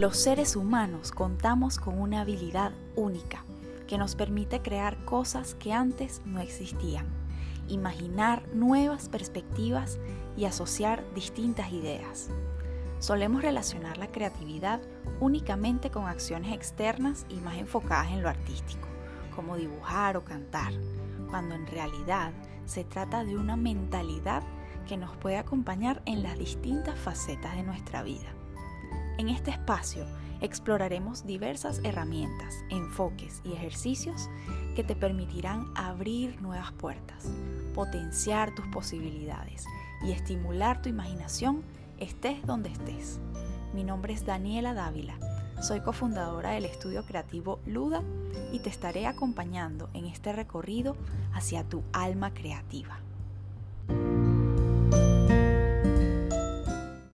Los seres humanos contamos con una habilidad única que nos permite crear cosas que antes no existían, imaginar nuevas perspectivas y asociar distintas ideas. Solemos relacionar la creatividad únicamente con acciones externas y más enfocadas en lo artístico, como dibujar o cantar, cuando en realidad se trata de una mentalidad que nos puede acompañar en las distintas facetas de nuestra vida. En este espacio exploraremos diversas herramientas, enfoques y ejercicios que te permitirán abrir nuevas puertas, potenciar tus posibilidades y estimular tu imaginación estés donde estés. Mi nombre es Daniela Dávila, soy cofundadora del estudio creativo Luda y te estaré acompañando en este recorrido hacia tu alma creativa.